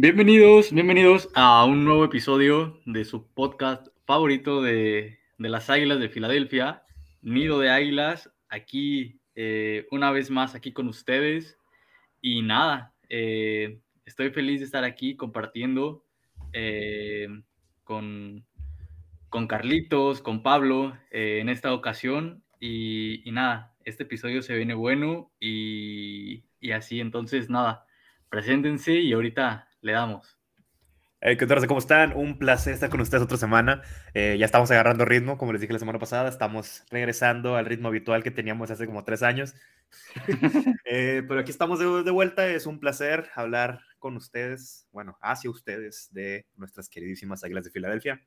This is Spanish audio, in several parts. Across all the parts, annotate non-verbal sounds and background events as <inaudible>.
Bienvenidos, bienvenidos a un nuevo episodio de su podcast favorito de, las Águilas de Filadelfia, Nido de Águilas, aquí eh, una vez más aquí con ustedes. Y nada, eh, estoy feliz de estar aquí compartiendo eh, con, con Carlitos, con Pablo en esta ocasión. Y, nada, este episodio se viene bueno y, y así, entonces nada, preséntense y ahorita le damos. Hey, ¿Qué tal? ¿Cómo están? Un placer estar con ustedes otra semana. Eh, ya estamos agarrando ritmo, como les dije la semana pasada, estamos regresando al ritmo habitual que teníamos hace como tres años. <laughs> Eh, pero aquí estamos de, de, vuelta, es un placer hablar con ustedes, bueno, hacia ustedes de nuestras queridísimas Águilas de Filadelfia.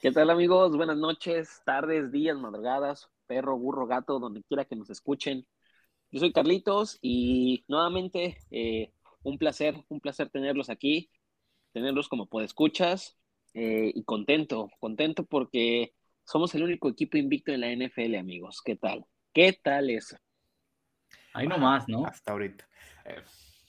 ¿Qué tal amigos? Buenas noches, tardes, días, madrugadas, perro, burro, gato, donde quiera que nos escuchen. Yo soy Carlitos y nuevamente eh, un placer, un placer tenerlos aquí, tenerlos como podescuchas eh, y contento, contento porque somos el único equipo invicto en la NFL, amigos. ¿Qué tal? ¿Qué tal eso? Ahí nomás, ¿no? Hasta ahorita. Eh,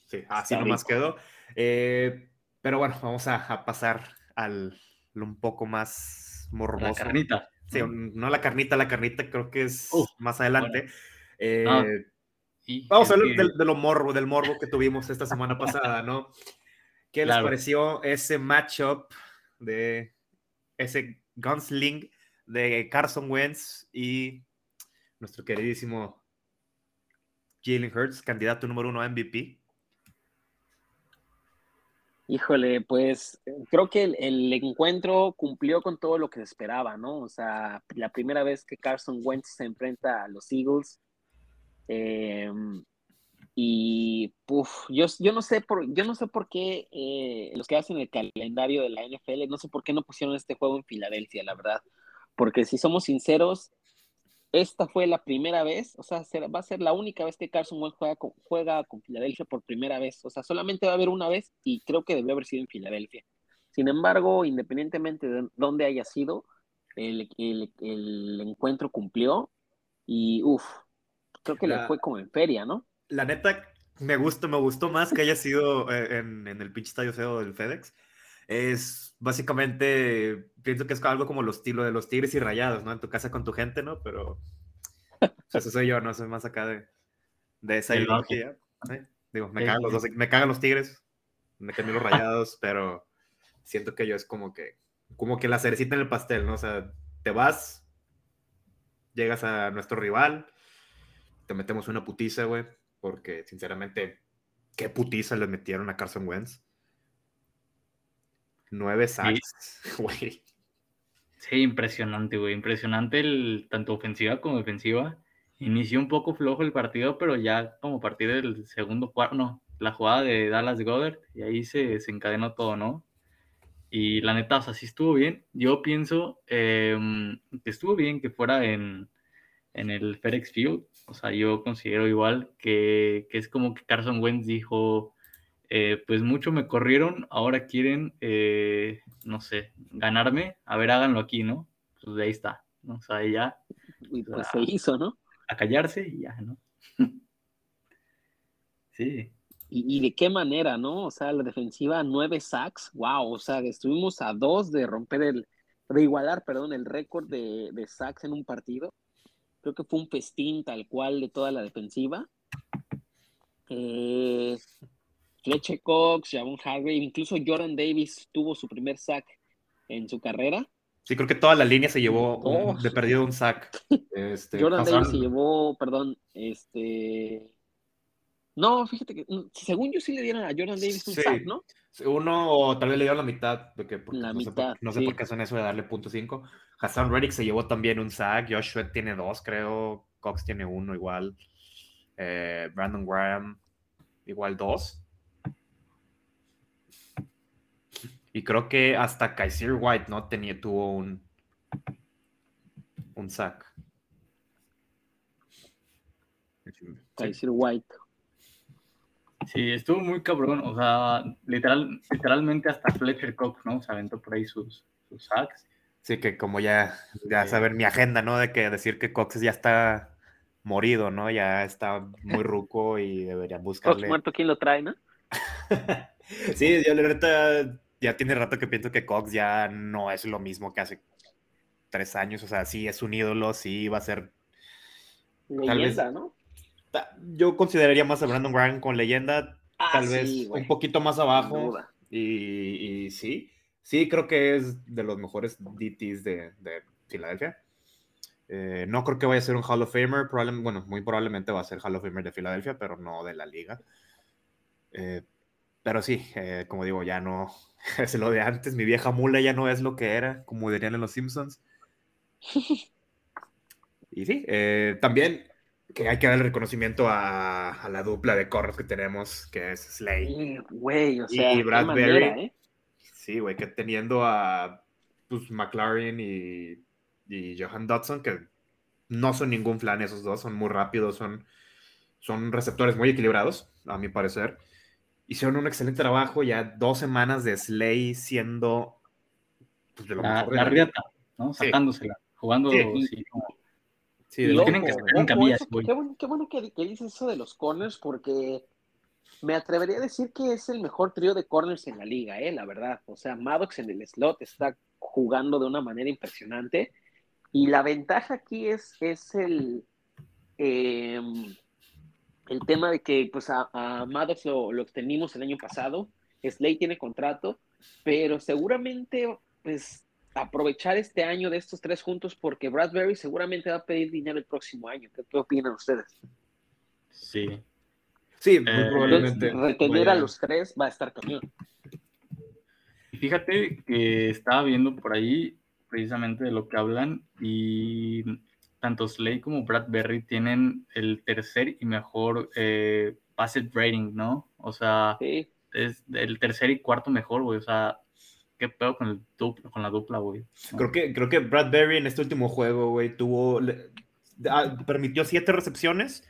sí, así nomás quedó. Eh, pero bueno, vamos a, pasar al un poco más morboso. La carnita. Sí, no la carnita, la carnita creo que es más adelante. Ah. Vamos a hablar de lo morbo, del morbo que tuvimos esta semana <laughs> pasada, ¿no? ¿Qué les pareció ese matchup de ese gunsling de Carson Wentz y nuestro queridísimo Jalen Hurts, candidato número uno a MVP? Híjole, pues creo que el, encuentro cumplió con todo lo que se esperaba, ¿no? O sea, la primera vez que Carson Wentz se enfrenta a los Eagles, Em, y yo, yo, no sé por, yo no sé por qué eh, los que hacen el calendario de la NFL, no sé por qué no pusieron este juego en Filadelfia, la verdad. Porque si somos sinceros, esta fue la primera vez, o sea, va a ser la única vez que Carson Wentz juega con, juega con Filadelfia por primera vez. O sea, solamente va a haber una vez y creo que debió haber sido en Filadelfia. Sin embargo, independientemente de dónde haya sido, el, el encuentro cumplió y uff, Creo que le fue como en feria, ¿no? La neta, me gustó, me gustó más que haya sido eh, en, el pinche estadio feo del FedEx. Es básicamente, pienso que es algo como lo estilo de los tigres y rayados, ¿no? En tu casa con tu gente, ¿no? Pero eso soy yo, no soy más acá de, de esa ideología. Digo, me cagan, los me cagan los tigres, me cagan los rayados, <laughs> pero siento que yo es como que, como que la cerecita en el pastel, ¿no? O sea, te vas, llegas a nuestro rival, te metemos una putiza, güey, porque sinceramente, qué putiza le metieron a Carson Wentz. Nueve sacks, <laughs> güey. Sí. impresionante, güey, impresionante el, tanto ofensiva como defensiva. Inició un poco flojo el partido, pero ya como a partir del segundo cuarto, no, la jugada de Dallas Goddard, y ahí se, se encadenó todo, ¿no? Y la neta, o sea, sí estuvo bien. Yo pienso em, que estuvo bien que fuera en, en el FedEx Field. O sea, yo considero igual que, es como que Carson Wentz dijo, eh, pues mucho me corrieron, ahora quieren, eh, no sé, ganarme, a ver, háganlo aquí, ¿no? Pues de ahí está, ¿no? O sea, ya. Y pues se hizo, ¿no? A callarse y ya, ¿no? <laughs> sí. Y, de qué manera, ¿no? O sea, la defensiva, nueve sacks, wow, o sea, estuvimos a dos de romper el, de igualar, perdón, el récord de, de sacks en un partido Creo que fue un festín tal cual de toda la defensiva. Eh, Fletcher Cox, Javon Harvey, incluso Jordan Davis tuvo su primer sack en su carrera. Sí, creo que toda la línea se llevó de perdido un sack. Este, Jordan Davis se llevó, perdón, este. No, fíjate que según yo sí le dieron a Jordan Davis un sack, ¿no? Uno o tal vez le dieron la mitad, porque, la no, mitad, sé por, no sé por qué son eso de darle punto cinco. Hassan Reddick se llevó también un sack, Joshua tiene dos, creo, Cox tiene uno igual, eh, Brandon Graham igual dos. Y creo que hasta Kaiser White, ¿no? Tenía, tuvo un, un sack. Kaiser White. Sí, estuvo muy cabrón, o sea, literal, literalmente hasta Fletcher Cox, ¿no? Se aventó por ahí sus, sus sacks. Sí, que como ya, ya saber mi agenda, ¿no? De que decir que Cox ya está morido, ¿no? Ya está muy ruco y deberían buscarle. Cox muerto, ¿quién lo trae, no? <laughs> sí, yo la verdad ya tiene rato que pienso que Cox ya no es lo mismo que hace tres años. O sea, sí es un ídolo, sí va a ser. Leyenda, ¿no? Yo consideraría más a Brandon Graham con leyenda, ah, tal vez un poquito más abajo. Y, sí, sí, creo que es de los mejores DTs de, de Filadelfia. Eh, no creo que vaya a ser un Hall of Famer, probablemente, bueno, muy probablemente va a ser Hall of Famer de Filadelfia, pero no de la liga. Eh, pero sí, eh, como digo, ya no <laughs> es lo de antes. Mi vieja mula ya no es lo que era, como dirían en los Simpsons. <laughs> Y sí, también que hay que dar el reconocimiento a, la dupla de corros que tenemos, que es Slay y Bradbury. ¿eh? Sí, güey, que teniendo a pues, McLaren y, y, Johan Dodson, que no son ningún flan esos dos, son muy rápidos, son, son receptores muy equilibrados, a mi parecer. Hicieron un excelente trabajo, ya dos semanas de Slay siendo pues, de lo la, mejor la ¿no? Sacándosela, jugando Sí, de tienen que en camillas, qué, bueno, qué bueno que, que, dices eso de los corners, porque me atrevería a decir que es el mejor trío de corners en la liga, eh, la verdad. O sea, Maddox en el slot está jugando de una manera impresionante. Y la ventaja aquí es, es el, em, el tema de que pues a, Maddox lo, lo extendimos el año pasado. Slay tiene contrato, pero seguramente pues aprovechar este año de estos tres juntos porque Bradbury seguramente va a pedir dinero el próximo año. ¿Qué, opinan ustedes? Sí. Sí, muy eh, probablemente. retener a los tres va a estar camión. Fíjate que estaba viendo por ahí precisamente de lo que hablan y tanto Slay como Bradbury tienen el tercer y mejor eh, rating, ¿no? O sea, es el tercer y cuarto mejor, güey. O sea, qué pedo con, el con la dupla, güey. Creo, que, creo que Bradbury en este último juego, güey, tuvo. Ah, permitió siete recepciones,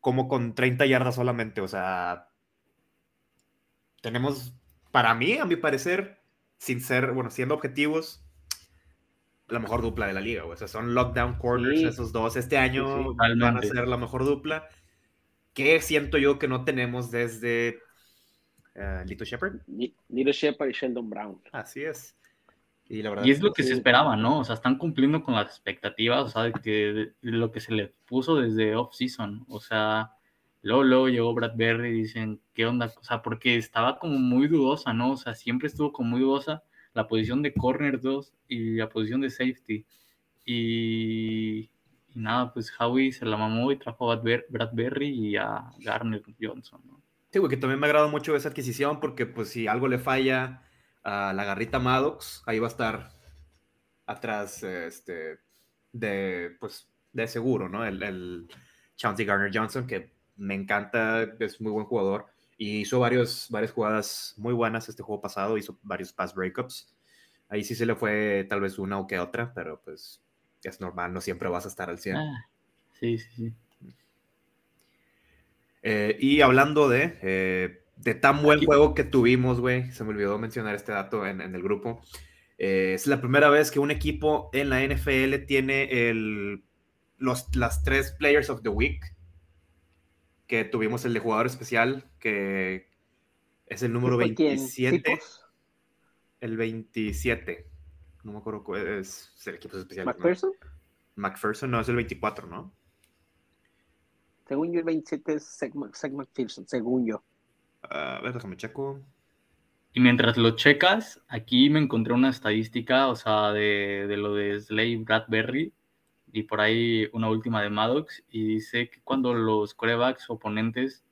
como con 30 yardas solamente. O sea. Tenemos, para mí, a mi parecer, sin ser, bueno, siendo objetivos, la mejor dupla de la liga, güey. O sea, son lockdown corners esos dos. Este año van a ser la mejor dupla. Que siento yo que no tenemos desde uh, Lito Shepard. Lito Shepard y Sheldon Brown. Así es. Y, la verdad y es lo que se esperaba, ¿no? O sea, están cumpliendo con las expectativas, o sea, de que lo que se le puso desde off-season. O sea, luego, luego llegó Bradbury y dicen, ¿qué onda? O sea, porque estaba como muy dudosa, ¿no? O sea, siempre estuvo como muy dudosa la posición de corner 2 y la posición de safety. Y, y nada, pues Howie se la mamó y trajo a Bradbury y a Garner Johnson, ¿no? Sí, güey, que también me agrada mucho esa adquisición porque pues si algo le falla a la garrita Maddox, ahí va a estar atrás este, de, pues, de seguro, ¿no? El, el Chauncey Garner Johnson, que me encanta, es muy buen jugador y hizo varios, varias jugadas muy buenas este juego pasado, hizo varios pass breakups. Ahí sí se le fue tal vez una o que otra, pero pues es normal, no siempre vas a estar al 100. Ah, sí, sí, sí. Eh, y hablando de, eh, de tan buen juego que tuvimos, güey, se me olvidó mencionar este dato en, el grupo. Eh, es la primera vez que un equipo en la NFL tiene el, los, las tres Players of the Week, que tuvimos el de jugador especial, que es el número 27. El 27. No me acuerdo cuál es, el equipo especial. ¿McPherson? McPherson no, es el 24, ¿no? Según yo, el 27 es Seth McPherson, según yo. A ver, déjame checo. Y mientras lo checas, aquí me encontré una estadística, o sea, de, de lo de Slay Bradbury y por ahí una última de Maddox, y dice que cuando los corebacks oponentes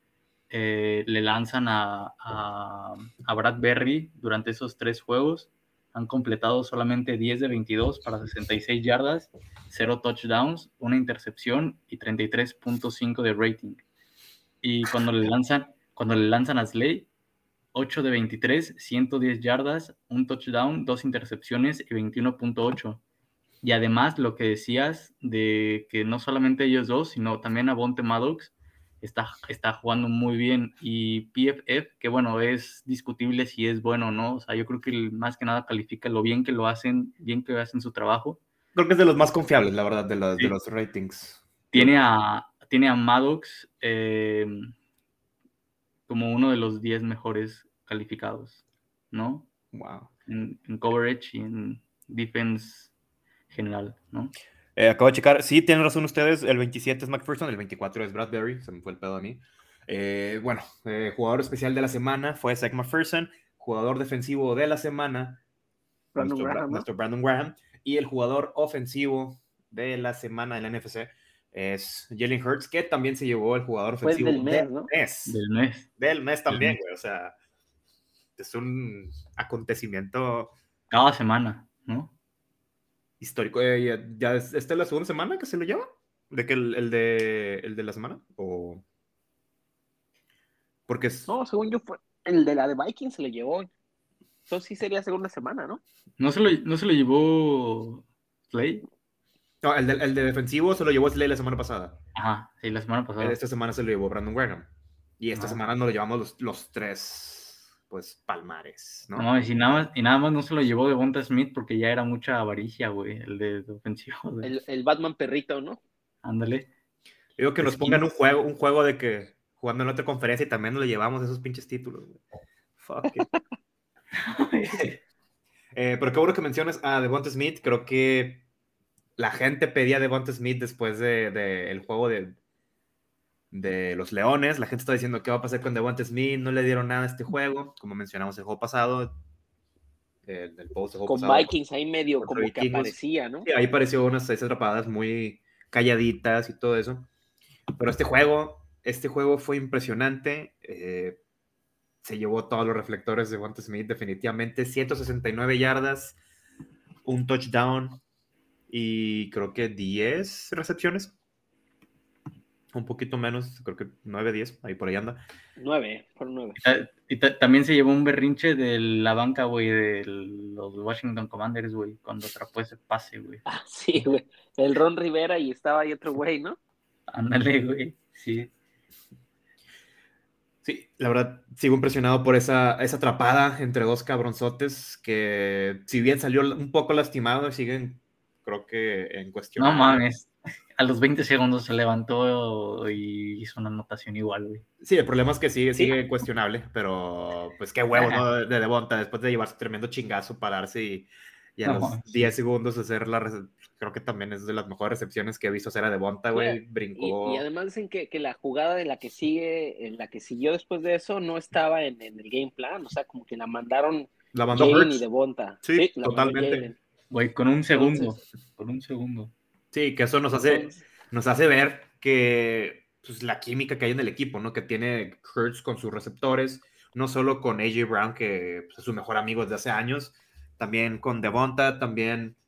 eh, le lanzan a, a, a Bradbury durante esos tres juegos, han completado solamente 10 de 22 para 66 yardas, 0 touchdowns, una intercepción y 33.5 de rating. Y cuando le lanzan, cuando le lanzan a Slay, 8 de 23, 110 yardas, un touchdown, dos intercepciones y 21.8. Y además lo que decías de que no solamente ellos dos, sino también a Bonte Maddox, está, está jugando muy bien. Y PFF, que bueno, es discutible si es bueno o no. O sea, yo creo que más que nada califica lo bien que lo hacen, bien que hacen su trabajo. Creo que es de los más confiables, la verdad, de, los, de los ratings. Tiene a, tiene a Maddox. Eh, como uno de los 10 mejores calificados, ¿no? Wow. En, en coverage y en defense general, ¿no? Eh, acabo de checar. Sí, tienen razón ustedes. El 27 es McPherson, el 24 es Bradbury. Se me fue el pedo a mí. Eh, bueno, eh, jugador especial de la semana fue Zach McPherson. Jugador defensivo de la semana, Brandon nuestro, Graham, ¿no? nuestro Brandon Graham. Y el jugador ofensivo de la semana en la NFC es Jalen Hurts, que también se llevó el jugador ofensivo del mes, ¿no? mes. Del mes. Del mes también, mes. güey. O sea, es un acontecimiento Cada semana, ¿no? Histórico. Eh, ya, ya es- ¿Esta es la segunda semana que se lo lleva? ¿De que el, el de, el de la semana? ¿O...? Porque es... No, según yo, fue el de la de Vikings se lo llevó. Entonces sí sería segunda semana, ¿no? ¿No se lo, no se lo llevó Slay? No, el de, el de defensivo se lo llevó Slay la semana pasada. Ajá, sí, la semana pasada. Esta semana se lo llevó Brandon Graham. Y esta Ah. semana nos lo llevamos los, los tres, pues, palmares, ¿no? No y nada más, y nada más no se lo llevó Devonta Smith porque ya era mucha avaricia, güey, el de, de ofensivo. güey. El, el Batman perrito, ¿no? Ándale. Digo que nos pongan un juego, un juego de que jugando en otra conferencia y también nos le llevamos esos pinches títulos. güey. Fuck it. <laughs> Eh, pero qué bueno que mencionas a Devonta Smith. Creo que la gente pedía a Devonta Smith después del de, el juego de, de los Leones. La gente está diciendo qué va a pasar con Devonta Smith. No le dieron nada a este juego. Como mencionamos el juego pasado. El, el post del juego Con pasado. Vikings ahí medio como que aparecía, ¿no? Sí, ahí pareció unas seis atrapadas muy calladitas y todo eso. Pero este juego, este juego fue impresionante. eh, se llevó todos los reflectores de Devonta Smith, definitivamente. 169 yardas, un touchdown y creo que 10 recepciones. Un poquito menos, creo que 9, 10, ahí por ahí anda. Nueve, fueron nueve. Y ta- Y ta- también se llevó un berrinche de la banca, güey, de los Washington Commanders, güey, cuando atrapó ese pase, güey. Ah, sí, güey. El Ron Rivera y estaba ahí otro güey, ¿no? Ándale, güey. Sí. Sí, la verdad, sigo impresionado por esa, esa atrapada entre dos cabronzotes que, si bien salió un poco lastimado, siguen, creo que en cuestión. No mames. A los 20 segundos se levantó y hizo una anotación igual, güey. Sí, el problema es que sigue, sigue cuestionable, pero pues qué huevo, ¿no? De, de Devonta, después de llevarse tremendo chingazo, pararse y, y a No, los sí. 10 segundos hacer la. Creo que también es de las mejores recepciones que he visto hacer a Devonta, güey. Y, Brincó. y además dicen que, que la jugada de la que sigue, en la que siguió después de eso, no estaba en, en el game plan. O sea, como que la mandaron la mandó Jalen y. Devonta. Sí, totalmente. Güey, con un segundo. Entonces- Con un segundo. Sí, que eso nos hace. Nos hace ver que pues, la química que hay en el equipo, ¿no? Que tiene Hurts con sus receptores, no solo con AJ Brown, que pues, es su mejor amigo desde hace años, también con Devonta, también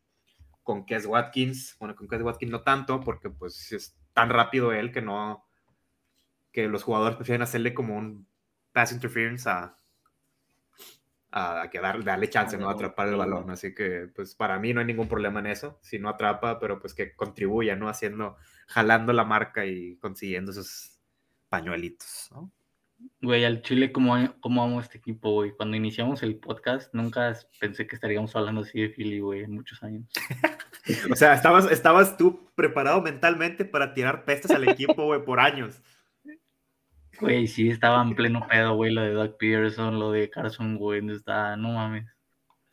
con Kes Watkins. Bueno, con Kes Watkins no tanto, porque pues es tan rápido él que no. que los jugadores prefieren hacerle como un pass interference a. a, a que dar- darle chance, ¿no? A atrapar el balón. Así que, pues para mí no hay ningún problema en eso. Si no atrapa, pero pues que contribuya, ¿no? Haciendo jalando la marca y consiguiendo esos pañuelitos, ¿no? Güey, al Chile, como cómo amo este equipo, güey? Cuando iniciamos el podcast, nunca pensé que estaríamos hablando así de Philly, güey, en muchos años. <laughs> O sea, estabas, estabas tú preparado mentalmente para tirar pestes al equipo, güey, por años. Güey, sí, estaba en pleno pedo, güey, lo de Doug Peterson, lo de Carson Wentz, está, no mames.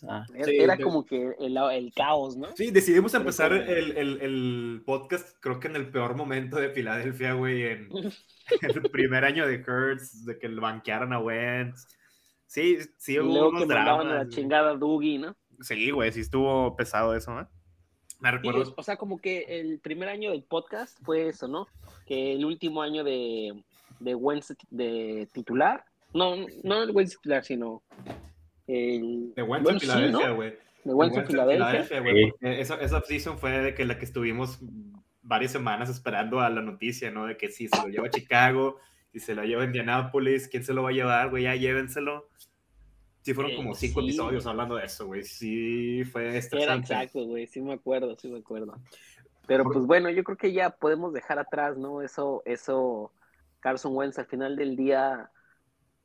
Ah, era, Sí, era de- como que el, el caos, ¿no? Sí, decidimos empezar el, el- el podcast, creo que en el peor momento de Filadelfia, güey, en, en <laughs> el primer año de Hurts, de que le banquearon a Wentz. Sí, sí, hubo luego unos que mandaban a la dramas, güey. chingada Dougie, ¿no? Sí, güey, sí estuvo pesado eso, ¿eh? Me Sí, recuerdo. o sea, como que el primer año del podcast fue eso, ¿no? Que el último año de, de Wentz de titular, no, no el Wentz titular, sino el... De Wentz bueno, en sí, Filadelfia, ¿no? güey. De Wentz en Wentz en Filadelfia. güey, Sí. porque Esa, esa season fue de que la que estuvimos varias semanas esperando a la noticia, ¿no? De que si se lo lleva a Chicago, si se lo lleva a Indianapolis, ¿quién se lo va a llevar, güey? Ya llévenselo. Sí, fueron Eh, como cinco sí. episodios hablando de eso, güey. Sí, fue Era estresante. exacto, güey, sí me acuerdo, sí me acuerdo. Pero pues bueno, yo creo que ya podemos dejar atrás, ¿no? Eso, eso, Carson Wentz al final del día,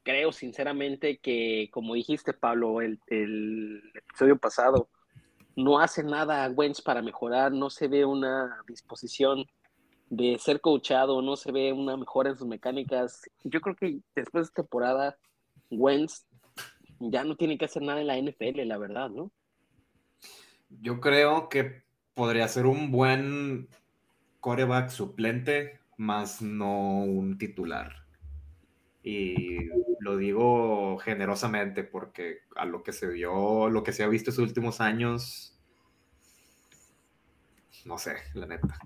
creo sinceramente que, como dijiste, Pablo, el, episodio pasado, no hace nada Wentz para mejorar, no se ve una disposición de ser coachado, no se ve una mejora en sus mecánicas. Yo creo que después de esta temporada, Wentz ya no tiene que hacer nada en la NFL, la verdad, ¿no? Yo creo que podría ser un buen coreback suplente, más no un titular. Y lo digo generosamente porque a lo que se vio, lo que se ha visto estos últimos años, no sé, la neta.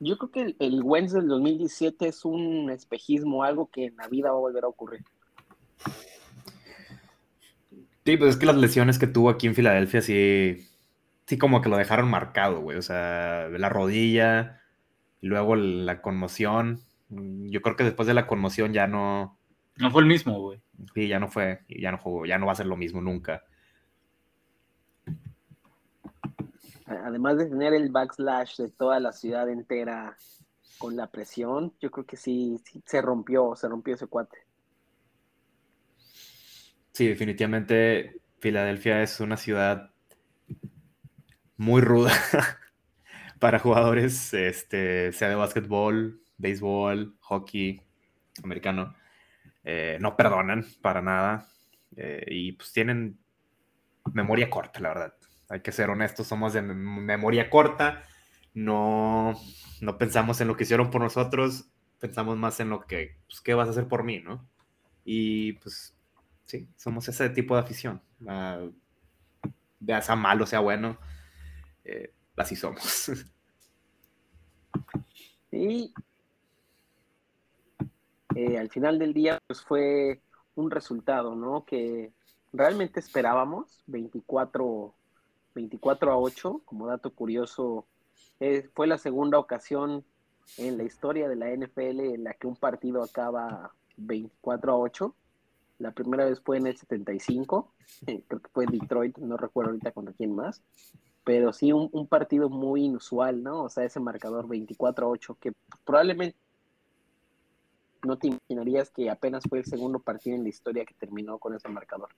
Yo creo que el, el Wentz del 2017 es un espejismo, algo que en la vida va a volver a ocurrir. Sí, pues es que las lesiones que tuvo aquí en Filadelfia sí, sí como que lo dejaron marcado, güey. O sea, la rodilla, luego la conmoción. Yo creo que después de la conmoción ya no... No fue el mismo, güey. Sí, ya no fue, ya no jugó, ya no va a ser lo mismo nunca. Además de tener el backslash de toda la ciudad entera con la presión, yo creo que sí, sí se rompió, se rompió ese cuate. Sí, definitivamente Filadelfia es una ciudad muy ruda <laughs> para jugadores, este, sea de básquetbol, béisbol, hockey, americano. Eh, no perdonan para nada eh, y pues tienen memoria corta, la verdad. Hay que ser honestos, somos de memoria corta, no, no pensamos en lo que hicieron por nosotros, pensamos más en lo que, pues, ¿qué vas a hacer por mí, no? Y pues sí, somos ese tipo de afición. Uh, sea malo, sea bueno, eh, así somos. <laughs> Y eh, al final del día, pues fue un resultado, ¿no? Que realmente esperábamos, 24, 24 a 8, como dato curioso, eh, fue la segunda ocasión en la historia de la NFL en la que un partido acaba 24 a 8. La primera vez fue en el 75, eh, <laughs> creo que fue en Detroit, no recuerdo ahorita contra quién más, pero sí un, partido muy inusual, ¿no? O sea, ese marcador 24 a 8, que probablemente no te imaginarías que apenas fue el segundo partido en la historia que terminó con ese marcador.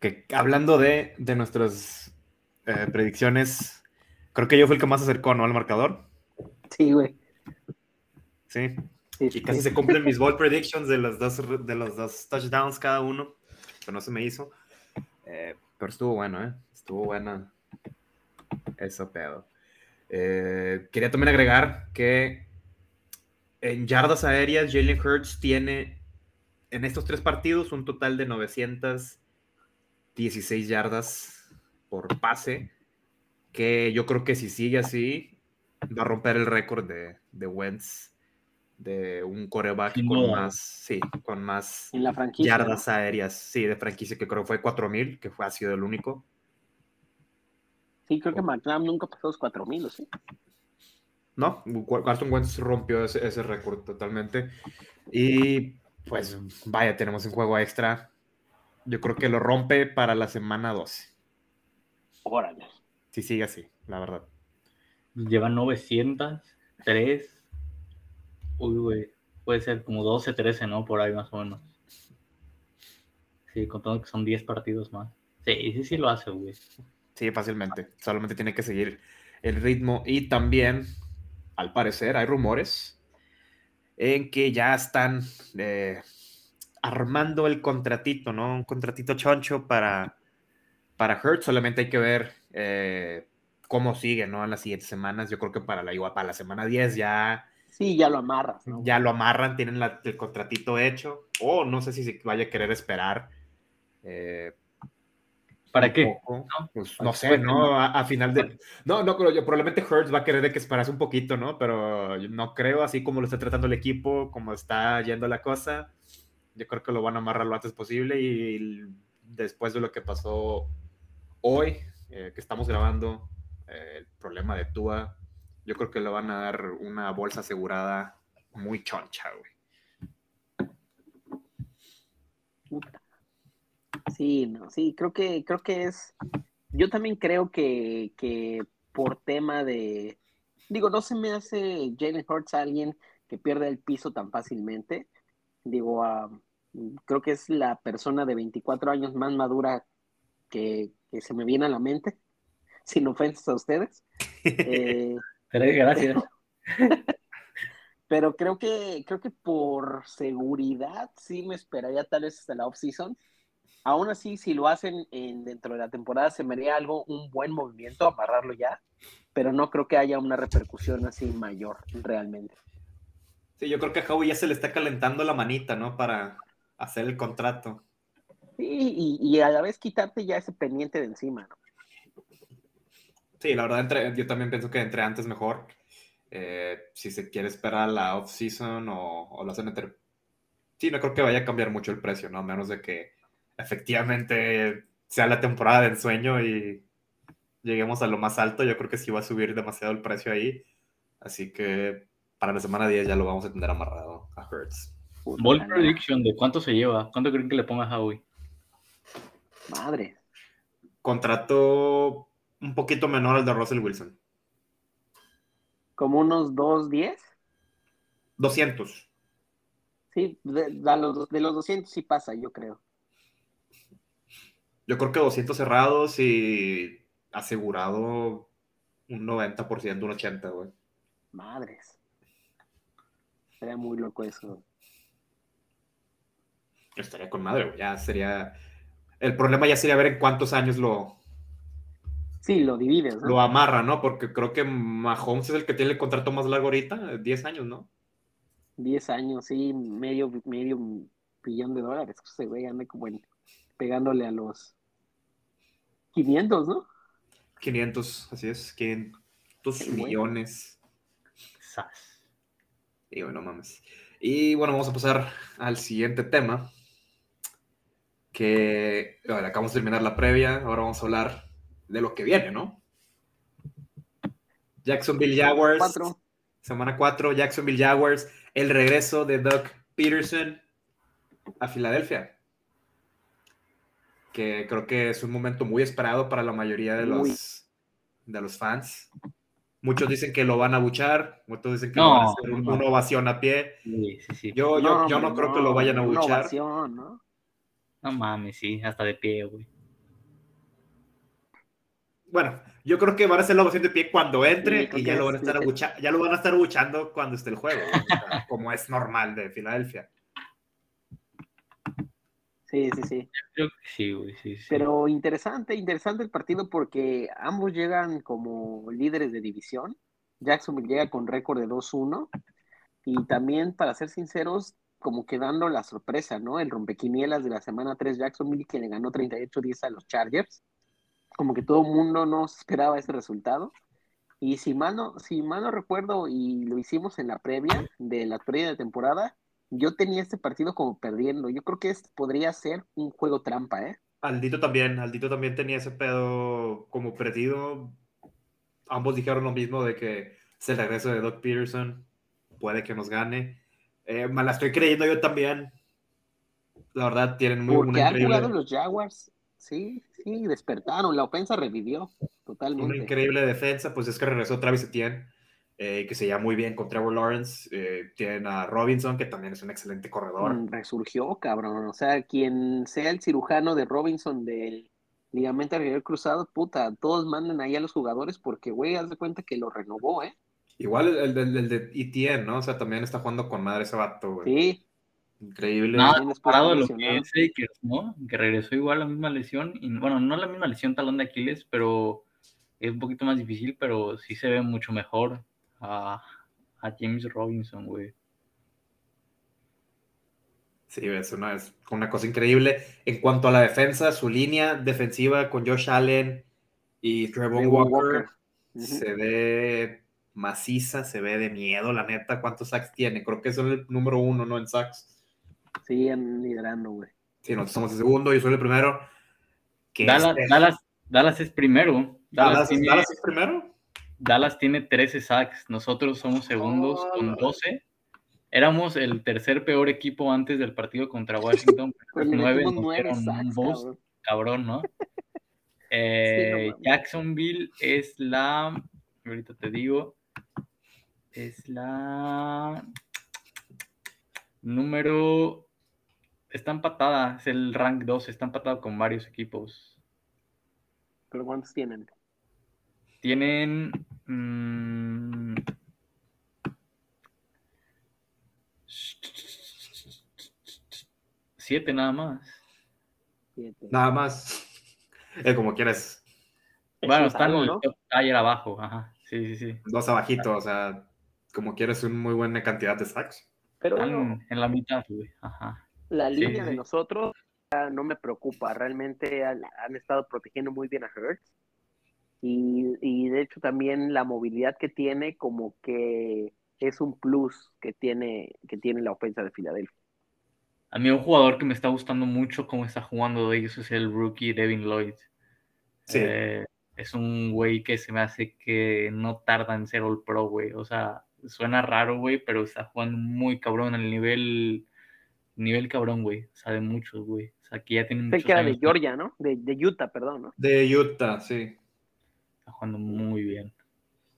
Que hablando de, nuestras eh, predicciones, creo que yo fui el que más acercó, ¿no? Al marcador. Sí, güey. Sí, y casi se cumplen mis <laughs> ball predictions de los dos, de los dos touchdowns cada uno, pero no se me hizo. Eh, pero estuvo bueno, ¿eh? Estuvo buena eso pedo. Eh, quería también agregar que en yardas aéreas, Jalen Hurts tiene en estos tres partidos un total de 916 yardas por pase, que yo creo que si sigue así, va a romper el récord de, de Wentz de un coreback con más, sí, con más yardas aéreas, sí, de franquicia, que creo que fue 4000, que fue, ha sido el único. Sí, creo que McNabb nunca pasó los 4000, ¿o sí? No, Carson Wentz rompió ese, ese récord totalmente. Y pues vaya, tenemos un juego extra. Yo creo que lo rompe para la semana 12. Órale. Si sigue así, la verdad. Lleva 903 Uy, güey. Puede ser como 12, 13, ¿no? Por ahí más o menos. Sí, contando que son 10 partidos más. Sí, sí, sí lo hace, güey. Sí, fácilmente. Solamente tiene que seguir el ritmo. Y también, al parecer, hay rumores en que ya están eh, armando el contratito, ¿no? Un contratito choncho para, para Hurt. Solamente hay que ver eh, cómo sigue, ¿no? En las siguientes semanas. Yo creo que para la, para la semana 10 ya Sí, ya lo amarras. Ya lo amarran, tienen el contratito hecho. O no sé si se vaya a querer esperar. Eh, ¿Para qué? No, pues, no sé, ¿no? A, final de. No, no creo yo. Probablemente Hertz va a querer de que esperase un poquito, ¿no? Pero no creo, así como lo está tratando el equipo, como está yendo la cosa. Yo creo que lo van a amarrar lo antes posible. Y después de lo que pasó hoy, eh, que estamos grabando, eh, el problema de Tua yo creo que le van a dar una bolsa asegurada muy choncha, güey. Sí, no, sí, creo que, creo que es. Yo también creo que, que por tema de. Digo, no se me hace Jalen Hurts alguien que pierde el piso tan fácilmente. Digo, creo que es la persona de 24 años más madura que, que se me viene a la mente, <laughs> sin ofensas a ustedes. Eh, <laughs> gracias. <laughs> pero creo que, creo que por seguridad sí me esperaría tal vez hasta la off-season. Aún así, si lo hacen en, dentro de la temporada, se me haría algo, un buen movimiento, amarrarlo ya, pero no creo que haya una repercusión así mayor realmente. Sí, yo creo que a Howie ya se le está calentando la manita, ¿no? Para hacer el contrato. Sí, y, a la vez quitarte ya ese pendiente de encima, ¿no? Sí, la verdad, entre, yo también pienso que entre antes mejor. Eh, si se quiere esperar la off-season o, o lo hacen entre... Sí, no creo que vaya a cambiar mucho el precio, ¿no? A menos de que efectivamente sea la temporada de ensueño y lleguemos a lo más alto, yo creo que sí va a subir demasiado el precio ahí. Así que para la semana 10 ya lo vamos a tener amarrado a Hertz. Ball prediction, ¿de cuánto se lleva? ¿Cuánto creen que le ponga a Howie? Madre. Contrato un poquito menor al de Russell Wilson. ¿Como unos 2.10? 200. Sí, de, los, de los 200 sí pasa, yo creo. Yo creo que 200 cerrados y asegurado un 90%, un 80%, güey. Madres. Sería muy loco eso. Estaría con madre, güey. Ya sería. El problema ya sería ver en cuántos años lo. Sí, lo divides, ¿no? Lo amarra, ¿no? Porque creo que Mahomes es el que tiene el contrato más largo ahorita, 10 años, ¿no? 10 años, sí, medio, medio billón de dólares. Se ve, anda como pegándole a los 500, ¿no? 500, así es, 500 millones. Y bueno, mames. Y bueno, vamos a pasar al siguiente tema. Que acabamos de terminar la previa. Ahora vamos a hablar de lo que viene, ¿no? Jacksonville Jaguars. Semana 4, Jacksonville Jaguars. El regreso de Doug Peterson a Filadelfia que creo que es un momento muy esperado para la mayoría de los, de los fans. Muchos dicen que lo van a buchar, otros dicen que no, van a hacer una ovación a pie. Yo, yo, yo no, creo que lo vayan a buchar. ¿no? no mames, sí, hasta de pie, güey. Bueno, yo creo que van a hacer la ovación de pie cuando entre y ya lo, van a estar ya lo van a estar buchando cuando esté el juego, <laughs> como es normal de Filadelfia. Sí, sí, sí. sí, sí, sí. Pero interesante, interesante el partido porque ambos llegan como líderes de división. Jacksonville llega con récord de 2-1. Y también, para ser sinceros, como quedando la sorpresa, ¿no? El rompequinielas de la semana 3 Jacksonville que le ganó 38-10 a los Chargers. Como que todo el mundo no esperaba ese resultado. Y si mal, no, si mal no recuerdo, y lo hicimos en la previa de la previa de temporada, yo tenía este partido como perdiendo. Yo creo que este podría ser un juego trampa, ¿eh? Aldito también, Aldito también tenía ese pedo como perdido. Ambos dijeron lo mismo de que se el regreso de Doc Peterson puede que nos gane. Eh, me la estoy creyendo yo también. La verdad, tienen muy Porque han jugado los Jaguars. Sí, sí, despertaron. La ofensa revivió totalmente. Una increíble defensa, pues es que regresó Travis Etienne eh, que se llama muy bien con Trevor Lawrence. Eh, tienen a Robinson, que también es un excelente corredor. Mm, resurgió, cabrón. O sea, quien sea el cirujano de Robinson del ligamento anterior cruzado, puta, todos mandan ahí a los jugadores porque, güey, haz de cuenta que lo renovó, ¿eh? Igual el, el, de ETN, ¿no? O sea, también está jugando con madre ese vato, güey. Sí. Increíble. Nada comparado a lo que es ¿no? Que regresó igual a la misma lesión. Y, bueno, no la misma lesión talón de Aquiles, pero es un poquito más difícil, pero sí se ve mucho mejor a, James Robinson, güey. Sí, es una, es una cosa increíble. En cuanto a la defensa, su línea defensiva con Josh Allen y Trevor Walker, se ve maciza, se ve de miedo, la neta. ¿Cuántos sacks tiene? Creo que es el número uno, ¿no? En sacks. Siguen liderando, güey. Sí, nosotros somos el segundo, yo soy el primero. Dallas, Dallas, Dallas, es primero. Dallas, Dallas es primero. Dallas tiene 13 sacks, nosotros somos segundos con 12. Éramos el tercer peor equipo antes del partido contra Washington. <laughs> Pues 9, un cabrón, ¿no? <laughs> Eh, Jacksonville es la, ahorita te digo, es la número, está empatada, es el rank 2, está empatado con varios equipos. ¿Pero cuántos tienen? Tienen Mm. Siete nada más. Siete. Nada más. <laughs> Eh, como quieras, Bueno, es están ¿no? top tier abajo. Ajá. Sí, sí, sí. dos abajito, o sea, como quieres una muy buena cantidad de sacks. Pero Están bueno, en la mitad, güey. Ajá. la Sí, línea sí, de sí. nosotros no me preocupa. Realmente han, han estado protegiendo muy bien a Hurts. Y, y de hecho también la movilidad que tiene como que es un plus que tiene, que tiene la ofensa de Filadelfia. A mí un jugador que me está gustando mucho cómo está jugando de ellos es el rookie Devin Lloyd. Sí. Eh, es un güey que se me hace que no tarda en ser All Pro, güey. O sea, suena raro, güey, pero está jugando muy cabrón al nivel, nivel cabrón, güey. O sea, de muchos, güey. O sea, que ya tiene Sé muchos que era de. Georgia, ¿no? De, de Utah, perdón, ¿no? De Utah, sí. Está jugando muy bien.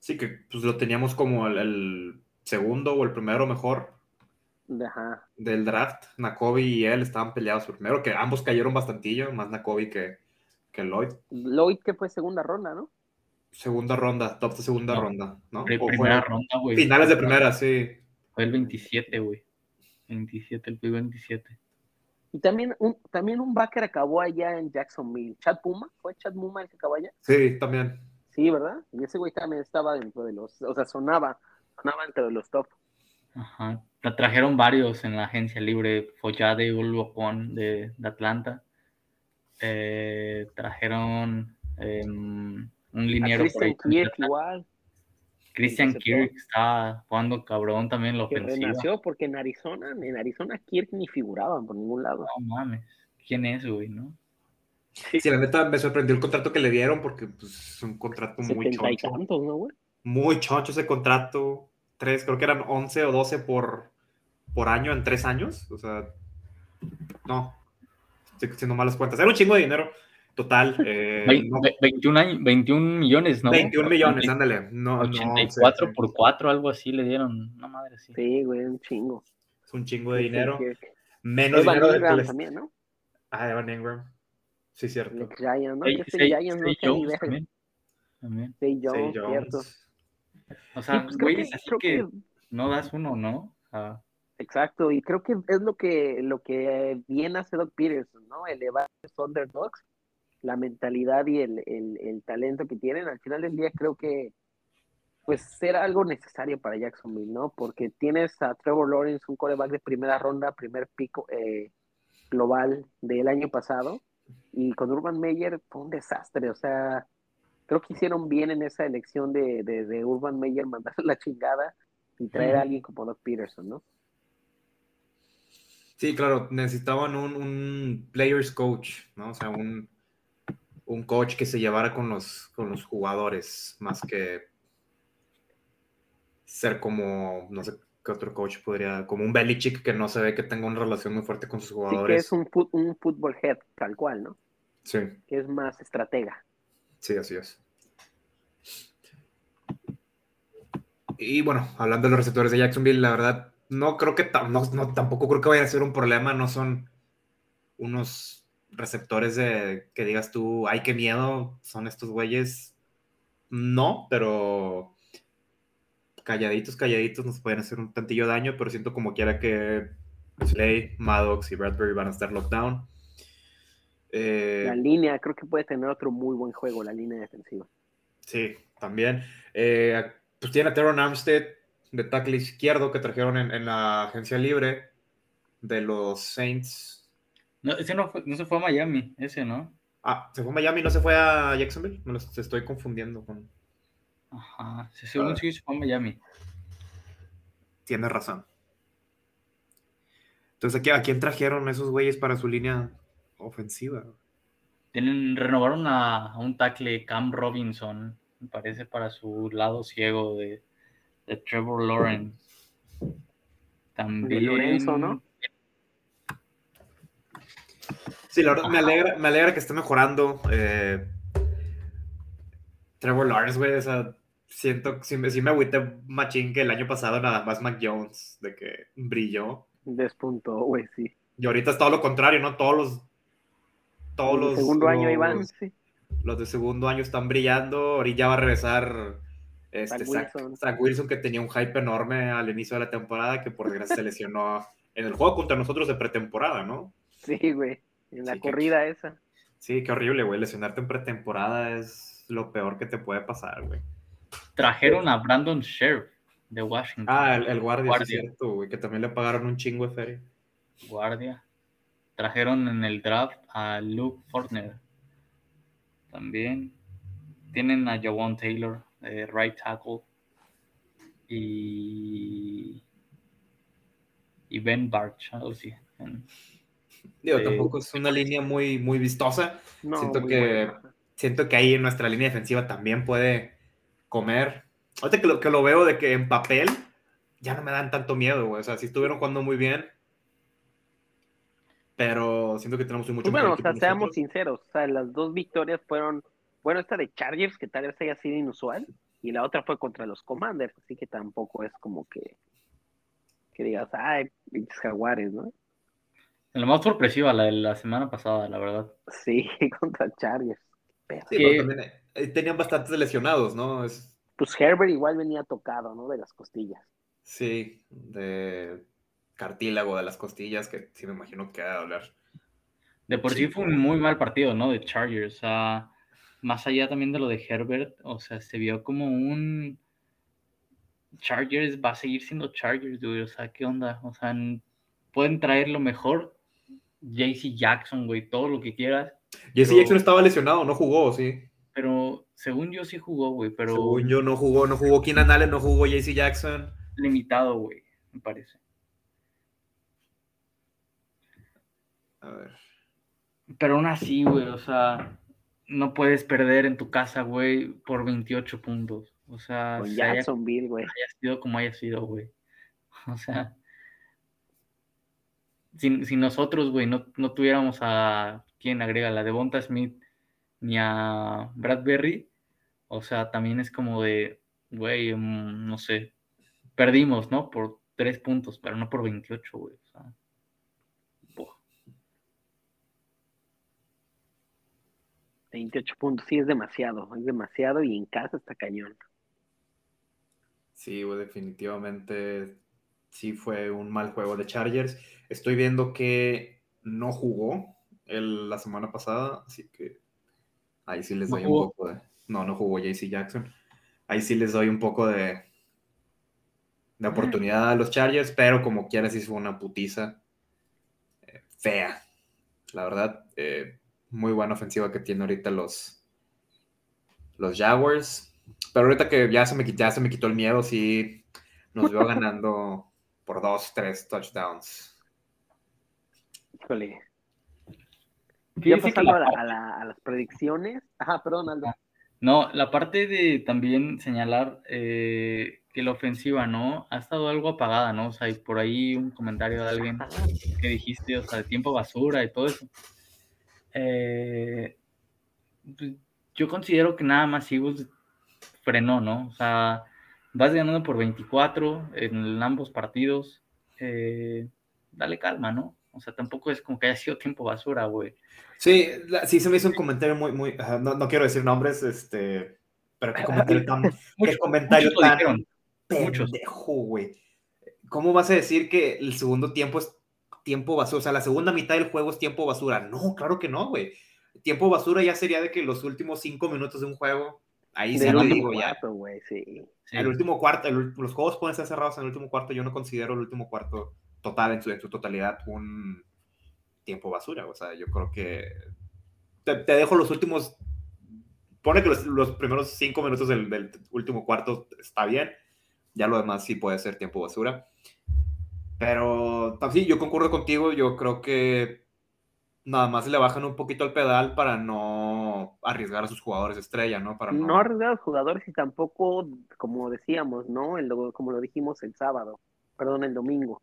Sí, que pues lo teníamos como el, el segundo o el primero mejor Ajá. del draft. Nakobe y él estaban peleados primero, que ambos cayeron bastantillo, más Nakobe que, que Lloyd. Lloyd que fue segunda ronda, ¿no? Segunda ronda, top de segunda No. ronda, ¿no? Primera fue- ronda, güey. Finales de primera, sí. Fue el 27, güey. 27, el pick 27. Y también un, también un backer acabó allá en Jacksonville. Chad Puma, ¿fue Chad Puma el que acabó allá? Sí, también. Sí, ¿verdad? Y ese güey también estaba dentro de los, o sea, sonaba, sonaba entre los top. Ajá. La trajeron varios en la agencia libre. Follade, Ulvocon de, de Atlanta. Eh, trajeron em, un liniero por ahí. Christian Kirk igual, Christian. Kirk está jugando cabrón también la que ofensiva. renació porque en Arizona, en Arizona Kirk ni figuraban por ningún lado. No mames. ¿Quién es, güey, no? Sí, la neta me sorprendió el contrato que le dieron porque pues, es un contrato muy choncho. tantos, ¿no, güey? Muy choncho ese contrato. Tres, creo que eran 11 o 12 por, por año en tres años. O sea, no. Estoy haciendo malas cuentas. Era un chingo de dinero. Total. <laughs> eh, Vein- no, ve- 21, años- 21 millones, ¿no? 21 millones, ándale. No, no, 84 sí, sí. por 4, algo así le dieron. No madre, sí. Sí, güey, un chingo. Es un chingo de dinero. Menos Evan dinero del que les- también, ¿no? Ah, Evan Ingram. Sí, cierto. El Giants, ¿no? Que no Jones también. También. Sí, Jones, cierto. Jones. O Sí, sea, pues que- así creo que que no das uno, ¿no? Ah, Exacto, y creo que es lo que, lo que bien hace Doc Peterson, ¿no? Elevar los underdogs, la mentalidad y el, el, el talento que tienen. Al final del día creo que pues será algo necesario para Jacksonville, ¿no? Porque tienes a Trevor Lawrence, un coreback de primera ronda, primer pico eh, global del año pasado, y con Urban Meyer fue un desastre, o sea, creo que hicieron bien en esa elección de, de, de Urban Meyer mandar <laughs> la chingada y traer a alguien como Doc Peterson, ¿no? Sí, claro, necesitaban un, un players coach, ¿no? O sea, un, un coach que se llevara con los, con los jugadores, más que ser como, no sé qué otro coach podría, como un Belichick que no se ve que tenga una relación muy fuerte con sus Sí, que jugadores. es un, un football head, tal cual, ¿no? Sí, Que es más estratega. sí, así es. Y bueno, hablando de los receptores de Jacksonville, la verdad, no creo que, no, no, tampoco creo que vaya a ser un problema, no son unos receptores de que digas tú, ay, qué miedo, son estos güeyes. No, pero calladitos, calladitos nos pueden hacer un tantillo daño, pero siento como quiera que Slay, Maddox y Bradbury van a estar lockdown. Eh, La línea, creo que puede tener otro muy buen juego, la línea defensiva. Sí, también. Eh, pues tiene a Teron Armstead de tackle izquierdo que trajeron en, en la agencia libre de los Saints. no, ese no, fue- no se fue a Miami, ese, ¿no? Ah, ¿se fue a Miami? ¿No se fue a Jacksonville? Me los estoy confundiendo con... Ajá. Sí, según sí se fue a Miami. Tienes razón. Entonces, ¿aquí, ¿a quién trajeron esos güeyes para su línea ofensiva? Tienen, renovaron a, a un tackle Cam Robinson, me parece, para su lado ciego de, de Trevor Lawrence. También. Lorenzo, ¿no? Sí, la verdad, me alegra, me alegra que esté mejorando. eh, Trevor Lawrence, güey, o sea, siento, sí, me- sí me agüité machín que el año pasado nada más Mac Jones, de que brilló. Despuntó, güey, sí. Y ahorita es todo lo contrario, ¿no? Todos los... Todos los... segundo año Iván, sí. Los de segundo año están brillando. Ahorita va a regresar Este, Zach Wilson. Zach Wilson que tenía un hype enorme al inicio de la temporada que por desgracia se lesionó <laughs> en el juego contra nosotros de pretemporada, ¿no? Sí, güey. En la Sí, que- corrida esa. Sí, qué horrible, güey. Lesionarte en pretemporada es lo peor que te puede pasar, güey. Trajeron a Brandon Sheriff de Washington. Ah, el, el guardia, sí es cierto, güey, que también le pagaron un chingo de feria. guardia. Trajeron en el draft a Luke Fortner. También. Tienen a Jawan Taylor, eh, right tackle. Y. Y Ben en- Digo, Sí. tampoco es una línea muy, muy vistosa. No, Siento muy que- buena. Siento que ahí en nuestra línea defensiva también puede comer. Ahorita que lo, que lo veo de que en papel ya no me dan tanto miedo, güey. O sea, sí estuvieron jugando muy bien. Pero siento que tenemos mucho Pues bueno, o sea, seamos nosotros. sinceros. O sea, las dos victorias fueron. Bueno, esta de Chargers, que tal vez haya sido inusual. Y la otra fue contra los Commanders. Así que tampoco es como que. Que digas, ay, pinches jaguares, ¿no? La más sorpresiva, la de la semana pasada, la verdad. Sí, <laughs> contra Chargers. Pero, Sí, pero también eh, tenían bastantes lesionados, ¿no? Es, Pues Herbert igual venía tocado, ¿no? De las costillas. sí, de cartílago de las costillas, que sí me imagino que va a doler. De por sí, Sí. fue un muy mal partido, ¿no? De Chargers. O sea, más allá también de lo de Herbert, o sea, se vio como un Chargers va a seguir siendo Chargers, güey. O sea, ¿qué onda? O sea, pueden traer lo mejor. JC Jackson, güey, todo lo que quieras. Jesse Pero- Jackson estaba lesionado, no jugó, sí. Pero según yo sí jugó, güey, pero Según yo, no jugó, no jugó Keenan Allen, no jugó JC Jackson. limitado, güey, me parece. A ver. Pero aún así, güey, o sea, no puedes perder en tu casa, güey, por 28 puntos. O sea, Con Jacksonville, güey. haya sido como haya sido, güey. <laughs> O sea, si, si nosotros, güey, no, no tuviéramos a, ¿quién agrega? La Devonta Smith ni a Bradbury, o sea, también es como de, güey, mm, no sé, perdimos, ¿no? Por tres puntos, pero no por 28, güey. O sea, buah. 28 puntos, sí, es demasiado. Es demasiado y en casa está cañón. Sí, güey, definitivamente sí fue un mal juego de Chargers. Estoy viendo que no jugó el- la semana pasada, así que ahí sí les ¿No doy jugó? un poco de... No, no jugó JC Jackson. Ahí sí les doy un poco de, de oportunidad a los Chargers, pero como quiera sí fue una putiza eh, fea. La verdad, eh, muy buena ofensiva que tiene ahorita los, los Jaguars. Pero ahorita que ya se me, ya se me quitó el miedo, sí nos veo <laughs> ganando por dos, tres touchdowns. Híjole. Ya pasando la a, la- a la- a las predicciones. Ajá, perdón, Aldo. No, la parte de también señalar eh, que la ofensiva, ¿no? Ha estado algo apagada, ¿no? O sea, hay por ahí un comentario de alguien que dijiste, o sea, de tiempo basura y todo eso. Eh, yo considero que nada más Eagles frenó, ¿no? O sea, vas ganando por 24 en ambos partidos. eh, dale calma, ¿no? O sea, tampoco es como que haya sido tiempo basura, güey. Sí, la- sí se me hizo un comentario muy, muy, no, no quiero decir nombres, este, pero qué comentario tan, qué <laughs> Muchos- comentario muchos lo tan dijeron. pendejo, güey. ¿Cómo vas a decir que el segundo tiempo es tiempo basura? O sea, la segunda mitad del juego es tiempo basura. No, claro que no, güey. Tiempo basura ya sería de que los últimos cinco minutos de un juego, ahí sí del lo digo ya. cuarto, güey, sí. Sí. El último cuarto, el los juegos pueden ser cerrados en el último cuarto. Yo no considero el último cuarto total, en su, en su totalidad, un tiempo basura. O sea, yo creo que te, te dejo los últimos. Pone que los, los primeros cinco minutos del, del último cuarto está bien. Ya lo demás sí puede ser tiempo basura. Pero tam- sí, yo concuerdo contigo. Yo creo que nada más le bajan un poquito al pedal para no arriesgar a sus jugadores estrella, ¿no? Para No arriesgar a los jugadores y tampoco, como decíamos, ¿no? El, como lo dijimos el sábado, perdón, el domingo.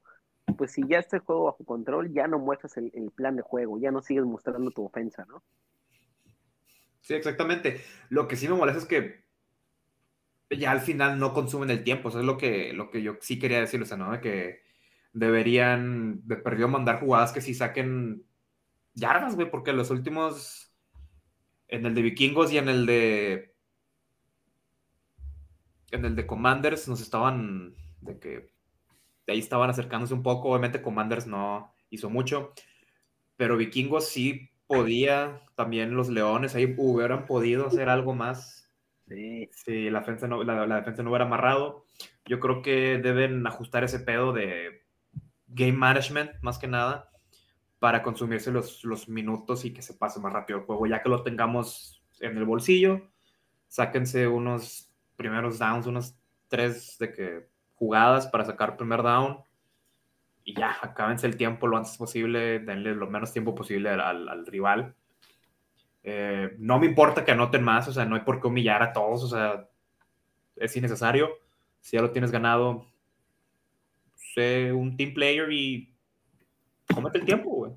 Pues si ya está el juego bajo control, ya no muestras el, plan de juego, ya no sigues mostrando tu ofensa, ¿no? Sí, exactamente. Lo que sí me molesta es que ya al final no consumen el tiempo. Eso es lo que, lo que yo sí quería decir, o sea, ¿no? De que deberían, de perdido mandar jugadas que sí saquen yardas, güey, porque los últimos, en el de Vikingos y en el de, en el de Commanders nos estaban, de que ahí estaban acercándose un poco. Obviamente Commanders no hizo mucho, pero Vikingos sí podía, también los Leones ahí hubieran podido hacer algo más. Sí. Si la defensa no, la, la defensa no hubiera amarrado. Yo creo que deben ajustar ese pedo de game management, más que nada, para consumirse los, los minutos y que se pase más rápido el juego. Ya que lo tengamos en el bolsillo, sáquense unos primeros downs, unos tres de que jugadas para sacar primer down y ya, acábense el tiempo lo antes posible, denle lo menos tiempo posible al, al rival. Eh, no me importa que anoten más, o sea, no hay por qué humillar a todos, o sea, es innecesario. Si ya lo tienes ganado, sé un team player y cómete el tiempo, güey.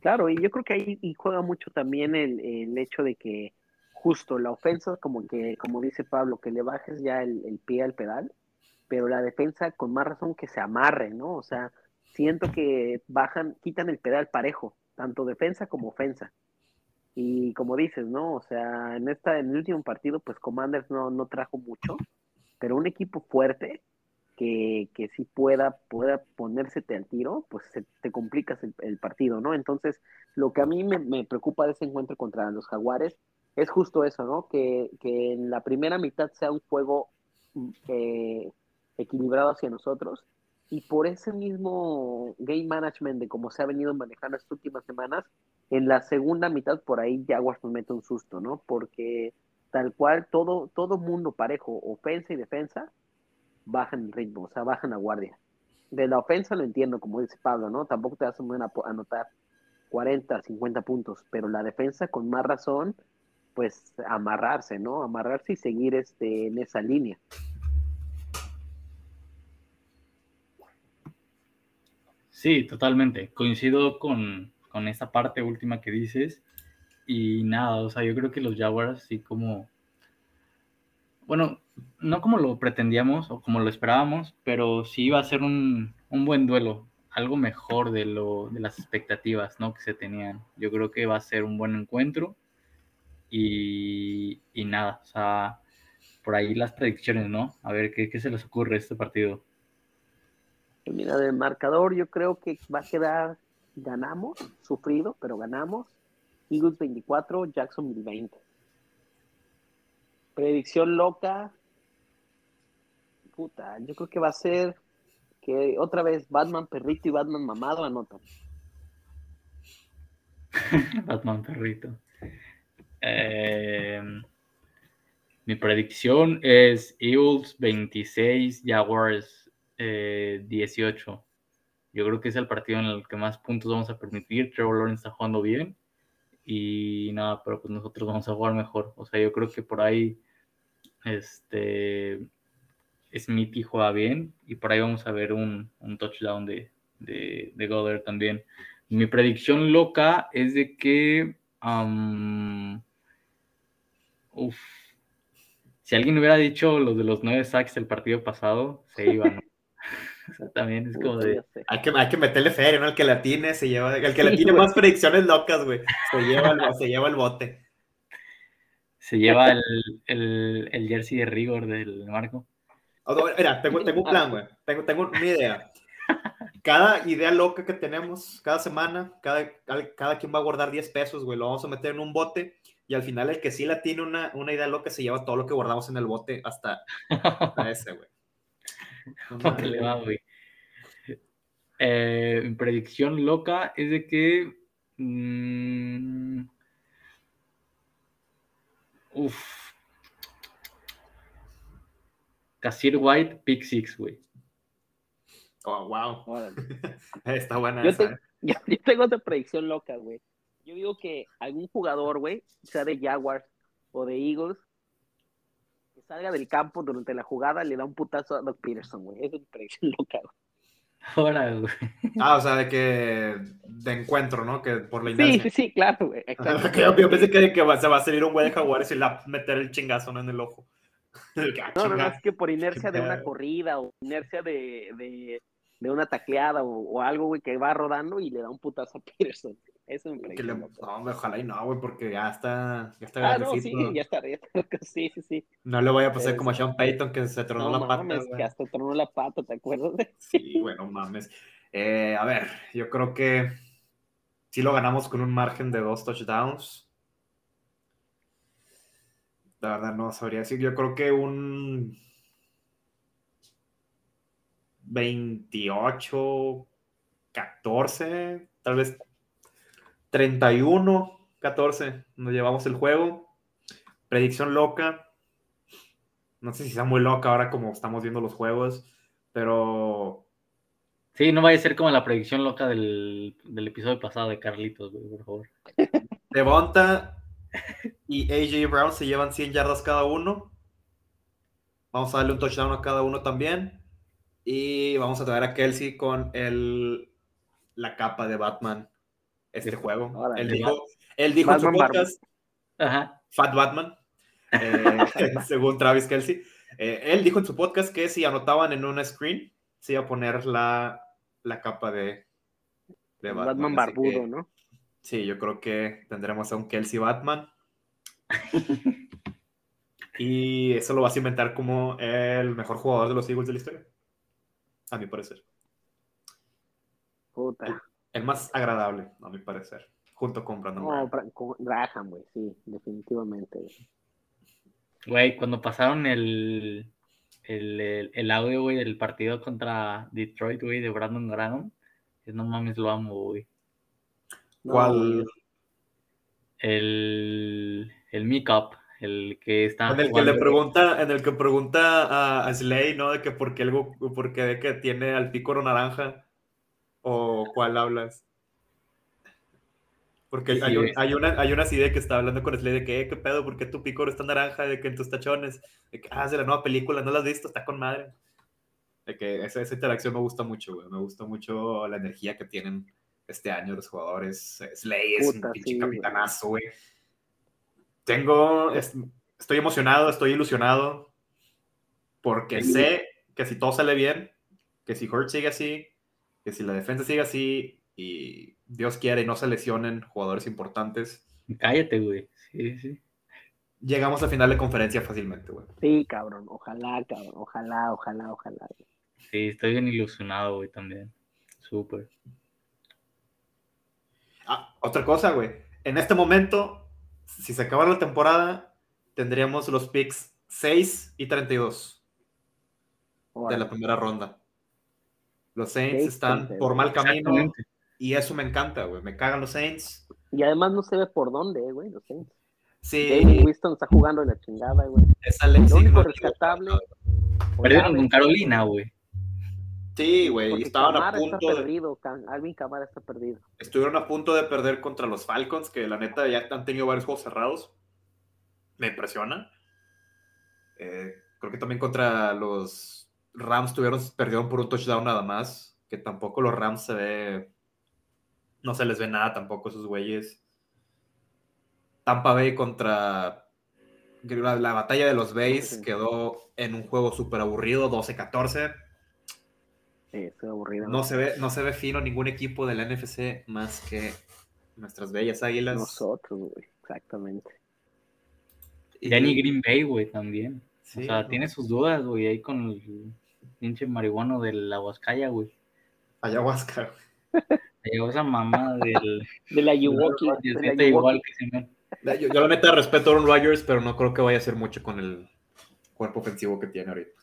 Claro, y yo creo que ahí y juega mucho también el, hecho de que justo la ofensa, como que, como dice Pablo, que le bajes ya el pie al pedal, pero la defensa con más razón que se amarre, ¿no? O sea, siento que bajan, quitan el pedal parejo, tanto defensa como ofensa. Y como dices, ¿no? O sea, en esta, en el último partido, pues Commanders no, no trajo mucho, pero un equipo fuerte que, que sí pueda, pueda ponérsete al tiro, pues se, te complicas el, partido, ¿no? Entonces, lo que a mí me, me, preocupa de ese encuentro contra los Jaguares es justo eso, ¿no? Que, que en la primera mitad sea un juego eh, equilibrado hacia nosotros y por ese mismo game management de cómo se ha venido manejando estas últimas semanas, en la segunda mitad por ahí Jaguars nos mete un susto, ¿no? Porque tal cual todo, todo mundo parejo, ofensa y defensa, bajan el ritmo, o sea, bajan la guardia. De la ofensa lo entiendo, como dice Pablo, ¿no? Tampoco te vas a anotar 40, 50 puntos, pero la defensa con más razón, pues amarrarse, ¿no? Amarrarse y seguir este, en esa línea. Sí, totalmente. Coincido con, con esta parte última que dices. Y nada, o sea, yo creo que los Jaguars, sí como, bueno, no como lo pretendíamos o como lo esperábamos, pero sí iba a ser un, un buen duelo, algo mejor de, lo, de las expectativas ¿no? que se tenían. Yo creo que va a ser un buen encuentro y, y nada, o sea, por ahí las predicciones, ¿no? A ver qué, qué se les ocurre este partido. Mira, del marcador yo creo que va a quedar, ganamos, sufrido, pero ganamos. Eagles 24, Jacksonville 20. Predicción loca. Puta, yo creo que va a ser que otra vez Batman perrito y Batman mamado anotan. <laughs> Batman perrito. Eh, mi predicción es Eagles 26, Jaguars eh, 18. Yo creo que es el partido en el que más puntos vamos a permitir. Trevor Lawrence está jugando bien. Y nada, pero pues nosotros vamos a jugar mejor. O sea, yo creo que por ahí este Smithy juega bien. Y por ahí vamos a ver un, touchdown de, de, de también. Mi predicción loca es de que. Um, si alguien hubiera dicho los de los nueve sacks el partido pasado, se iban. ¿No? <laughs> O sea, también es como de. Hay que, hay que meterle feria, ¿no? El que la tiene, se lleva. El que le tiene más predicciones locas, güey. Se lleva el, se lleva el bote. Se lleva el, el, el jersey de rigor del Marco. Mira, tengo, tengo un plan, güey. Tengo, tengo una idea. Cada idea loca que tenemos, cada semana, cada, cada quien va a guardar 10 pesos, güey. Lo vamos a meter en un bote y al final el que sí la tiene una, una idea loca se lleva todo lo que guardamos en el bote hasta, hasta <laughs> ese, güey. <laughs> No que le va, güey. Eh, mi predicción loca es de que. Mmm, uf. Casir White, pick six, güey. Oh, wow. <laughs> Está buena yo, esa, te, ¿eh? <laughs> yo, yo, tengo otra predicción loca, güey. Yo digo que algún jugador, güey, sea de Jaguars o de Eagles, salga del campo durante la jugada, le da un putazo a Doc Peterson, güey. Es predicción <laughs> loca, güey. Ahora, güey. Ah, o sea, de que de encuentro, ¿no? Que por la Sí, inercia. sí, sí, claro, güey. exacto. yo, yo pensé que, que va- se va a salir un güey de Jaguares y le va a meter el chingazo ¿no? en el ojo. <laughs> Ah, No, no, no, es que por inercia de una corrida o inercia de, de, de una tacleada o, o algo, güey, que va rodando y le da un putazo a Peterson. Eso me Que parece le- no, hombre, ojalá y no, güey, porque ya está, ya está Ah, no, sí, ya está, ya <laughs> está sí, sí, sí. No le voy a pasar Es- como a Sean Payton que se tronó No la pata, mames, güey. que hasta tronó la pata, ¿te acuerdas? <laughs> Sí, bueno, mames. Eh, a ver, yo creo que sí lo ganamos con un margen de dos touchdowns. La verdad no sabría decir. Yo creo que un 28, 14, tal vez 31, 14. Nos llevamos el juego. Predicción loca. No sé si sea muy loca ahora como estamos viendo los juegos, pero Sí, no vaya a ser como la predicción loca del, del episodio pasado de Carlitos, por favor. Devonta y AJ Brown se llevan 100 yardas cada uno. Vamos a darle un touchdown a cada uno también. Y vamos a traer a Kelsey con el, la capa de Batman este juego. Órale. Él dijo, él dijo en su Batman podcast, Ajá. Fat Batman, eh, <laughs> según Travis Kelsey. eh, él dijo en su podcast que si anotaban en una screen, se iba a poner la, la capa de, de Batman. Batman barbudo, que- ¿no? Sí, yo creo que tendremos a un Kelsey Batman. <laughs> y eso lo vas a inventar como el mejor jugador de los Eagles de la historia. A mi parecer. Puta. El más agradable, a mi parecer. Junto con Brandon No. Bra- con Graham, güey, sí, definitivamente. güey. Cuando pasaron el, el, el, el audio, güey, del partido contra Detroit, güey, de Brandon Graham, es no mames, lo amo, güey. ¿Cuál? El, el Mick-Up, el que está En el que le pregunta, en el que pregunta a, a Slay, ¿no? De que por qué algo, por qué de que tiene al pícoro naranja. O cuál hablas. Porque hay, Sí, hay un- güey. hay una, hay una así de que está hablando con Slay de que, "Eh, ¿qué pedo? ¿Por qué tu pícoro está naranja? De que en tus tachones. De que, ah, de la nueva película, ¿no la has visto? Está con madre. De que esa, esa interacción me gusta mucho, güey. Me gusta mucho la energía que tienen este año los jugadores. Slay es Puta, un pinche sí, capitanazo, güey. Tengo, es- estoy emocionado, estoy ilusionado, porque Sí. sé que si todo sale bien, que si Hurt sigue así, que si la defensa sigue así, y Dios quiere y no se lesionen jugadores importantes, Cállate, güey. Sí, sí. llegamos a final de conferencia fácilmente, güey. Sí, cabrón, ojalá, cabrón, ojalá, ojalá, ojalá. güey. Sí, estoy bien ilusionado, güey, también. Súper. Ah, otra cosa, güey. En este momento, si se acaba la temporada, tendríamos los picks 6 y 32 de Órale. la primera ronda. Los Saints están 32. por mal camino. Y eso me encanta, güey. Me cagan los Saints. Y además no se ve por dónde, eh, güey, los Saints. Sí, David Winston está jugando de la chingada, güey. Lo único no- rescatable. Perdieron con Carolina, güey. Sí, güey. Estaban a Camara está punto de, perdido, Alvin Camara está perdido. estuvieron a punto de perder contra los Falcons, que la neta ya han tenido varios juegos cerrados. Me impresiona. Eh, creo que también contra los Rams tuvieron, perdieron por un touchdown nada más. Que tampoco los Rams se ve. No se les ve nada tampoco esos güeyes. Tampa Bay contra. La, la batalla de los Bays Sí. quedó en un juego súper aburrido, 12-14. Sí, estoy aburrido. No se, ve, no se ve fino ningún equipo de la NFC más que nuestras bellas águilas. Nosotros, güey, exactamente. Y- ni Green Bay, güey, también. Sí, o sea, no. tiene sus dudas, güey, ahí con el pinche marihuano de la Huascaya, güey. Ayahuasca. Llegó esa mamá del... <laughs> De la Yuwoki. Igual que se me... Yo, yo la neta respeto a Aaron Rodgers, pero no creo que vaya a hacer mucho con el cuerpo ofensivo que tiene ahorita.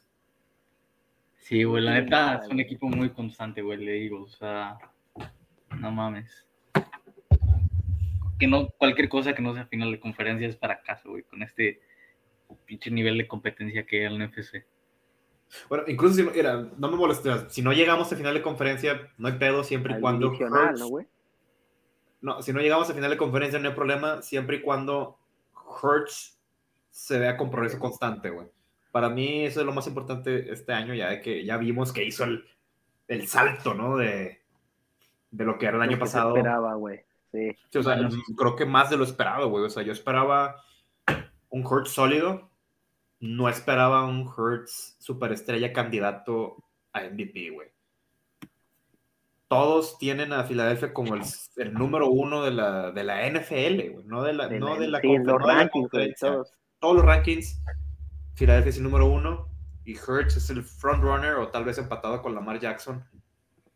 Sí, güey, la neta es un equipo muy constante, güey, le digo, o sea, no mames. Que no, cualquier cosa que no sea final de conferencia es para casa, güey, con este pinche nivel de competencia que hay en el NFC. Bueno, incluso si no, mira, no me molesta. Si no llegamos a final de conferencia, no hay pedo siempre y Al cuando. Hurts- ¿no, güey? no, si no llegamos a final de conferencia, no hay problema, siempre y cuando Hurts se vea con progreso constante, güey. Para mí, eso es lo más importante este año, ya de que ya vimos que hizo el, el salto, ¿no? De, de lo que era el Lo año que se pasado. esperaba, güey. Sí. Sí, o sea, Bueno, creo que más de lo esperado, güey. O sea, yo esperaba un Hurts sólido. No esperaba un Hurts superestrella candidato a MVP, güey. todos tienen a Filadelfia como el, el número uno de la, de la NFL, güey, no de la, De no de la, sí, los de rankings, conferencia. todos. Todos los rankings, Filadelfia es el número uno y Hurts es el frontrunner o tal vez empatado con Lamar Jackson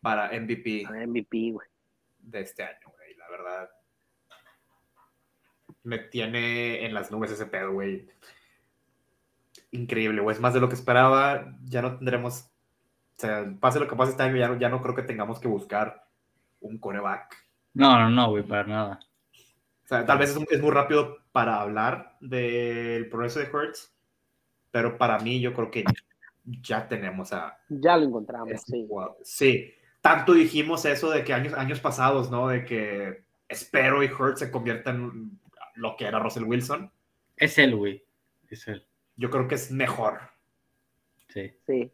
para MVP Ah, MVP, güey. de este año, güey. La verdad, me tiene en las nubes ese pedo, güey. Increíble, güey. Es más de lo que esperaba. Ya no tendremos, o sea, pase lo que pase este año, ya no, ya no creo que tengamos que buscar un coreback. No, no, no, güey, para nada. O sea, tal vez es, es muy rápido para hablar del progreso de Hurts, pero para mí yo creo que ya tenemos a, Ya lo encontramos, este sí. jugador. Sí, tanto dijimos eso de que años, años pasados, ¿no? De que espero y Hurts se convierta en lo que era Russell Wilson. Es él, güey. Es él. Yo creo que es mejor. Sí. Sí,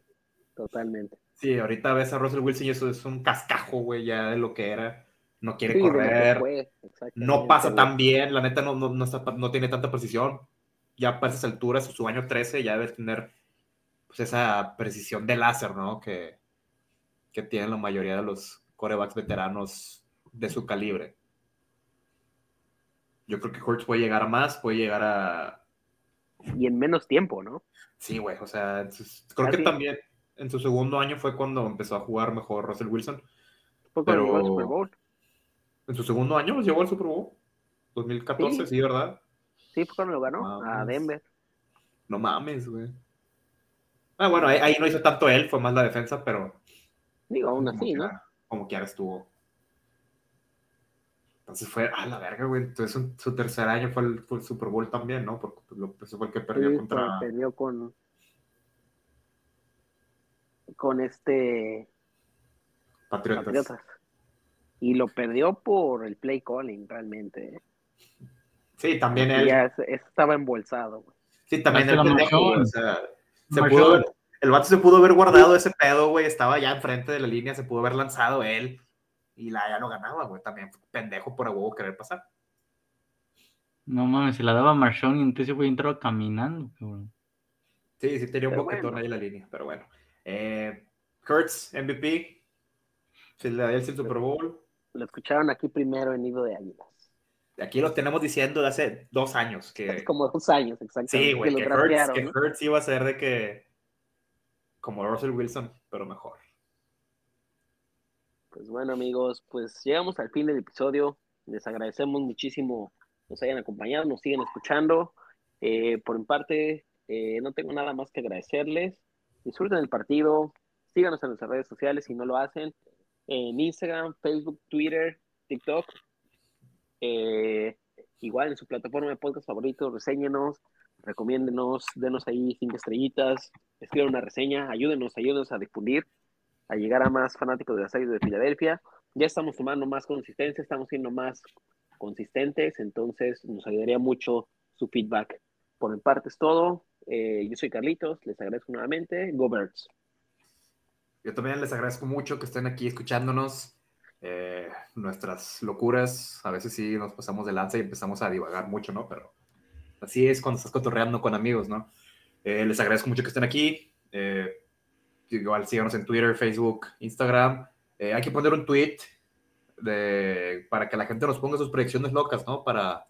totalmente. Sí, ahorita ves a Russell Wilson y eso es un cascajo, güey, ya de lo que era. No quiere Sí, correr. fue, no pasa güey. tan bien, la neta no, no, no, está- no tiene tanta precisión. Ya para esas alturas, su año 13, ya debe tener pues, esa precisión de láser, ¿no? Que, que tienen la mayoría de los corebacks veteranos de su calibre. Yo creo que Hurts puede llegar a más, puede llegar a... Y en menos tiempo, ¿no? Sí, güey, o sea, creo que también en su segundo año fue cuando empezó a jugar mejor Russell Wilson. Fue cuando Pero- llegó al Super Bowl. En su segundo año llegó al Super Bowl. 2014, Sí. sí, ¿verdad? Sí, fue cuando lo ganó a. Denver. No mames, güey. Ah, bueno, ahí, ahí no hizo tanto él, fue más la defensa, pero. Digo, aún así, ¿no? Como que ahora estuvo. Entonces fue, ah, la verga, güey. Entonces su, su tercer año fue el, fue el Super Bowl también, ¿no? Porque pues, lo, ese fue el que perdió Sí, contra. perdió con con este Patriotas. Patriotas. Y lo perdió por el play calling, realmente. ¿eh? Sí, también él. ya es- estaba embolsado, güey. Sí, también el pendejo, o sea, se pudo el vato se pudo haber guardado ese pedo, güey, estaba ya enfrente de la línea, se pudo haber lanzado él y la ya lo ganaba, güey, también pendejo por a huevo querer pasar. No mames, se la daba a Marshall y entonces güey entraba caminando, cabrón. Sí, sí tenía un Pero boquetón bueno. ahí en la línea, pero bueno. Eh, Kurtz, MVP, Philadelphia el Super Bowl, Lo escucharon aquí primero en Nido de Águilas. aquí lo tenemos diciendo de hace dos años Es que... como dos años, exactamente. Sí, güey, que que ¿no? Hurts iba a ser de que... Como Russell Wilson, pero mejor. Pues bueno, amigos, pues llegamos al fin del episodio. Les agradecemos muchísimo nos hayan acompañado, nos siguen escuchando. Eh, por mi parte, eh, no tengo nada más que agradecerles. Disfruten el partido, síganos en nuestras redes sociales si no lo hacen, en Instagram, Facebook, Twitter, TikTok. Eh, igual en su plataforma de podcast favorito, reséñenos, recomiéndenos, denos ahí cinco estrellitas, escriban una reseña, ayúdenos, ayúdenos a difundir, a llegar a más fanáticos de las Águilas de Filadelfia. Ya estamos tomando más consistencia, estamos siendo más consistentes, entonces nos ayudaría mucho su feedback. Por mi parte es todo. Eh, yo soy Carlitos, les agradezco nuevamente. Go Birds. Yo también les agradezco mucho que estén aquí escuchándonos. eh, nuestras locuras, a veces sí nos pasamos de lanza y empezamos a divagar mucho, ¿no? Pero así es cuando estás cotorreando con amigos, ¿no? Eh, les agradezco mucho que estén aquí. eh, igual síganos en Twitter, Facebook, Instagram. Eh, hay que poner un tweet de, para que la gente nos ponga sus predicciones locas, ¿no? Para,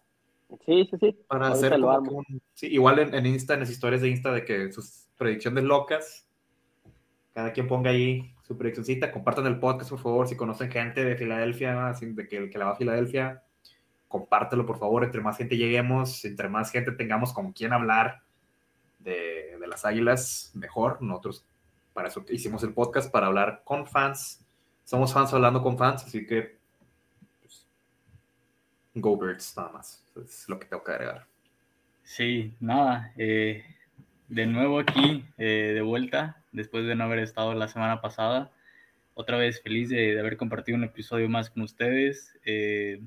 Sí, sí, sí. para Ahorita hacer como un- sí, igual en, en Insta, en las historias de Insta, de que sus predicciones locas, cada quien ponga ahí su prediccioncita, compartan el podcast, por favor, si conocen gente de Filadelfia, de que, que la va a Filadelfia, compártelo, por favor, entre más gente lleguemos, entre más gente tengamos con quien hablar de, de las águilas, mejor. Nosotros para eso hicimos el podcast, para hablar con fans. Somos fans hablando con fans, así que pues, Go Birds, nada más. Es lo que tengo que agregar. Sí, nada, eh, de nuevo aquí, eh, de vuelta, después de no haber estado la semana pasada. Otra vez feliz de, haber compartido un episodio más con ustedes, eh,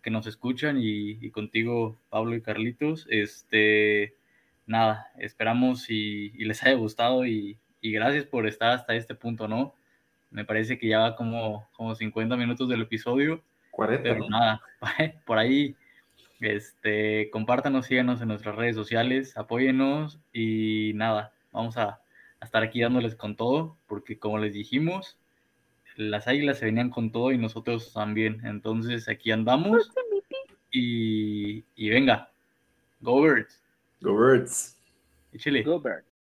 que nos escuchan y, y contigo, Pablo y Carlitos. Este, nada, esperamos y, y les haya gustado y, y gracias por estar hasta este punto, ¿no? Me parece que ya va como, como 50 minutos del episodio. 40, Pero nada, <laughs> por ahí, este, compártanos, síganos en nuestras redes sociales, apóyenos y nada, vamos a, a estar aquí dándoles con todo, porque como les dijimos, las águilas se venían con todo y nosotros también. Entonces aquí andamos. Y, y venga, Go Birds. Go Birds. Échale. Go Birds.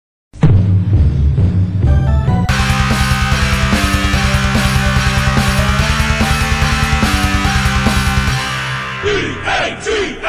M-A-G!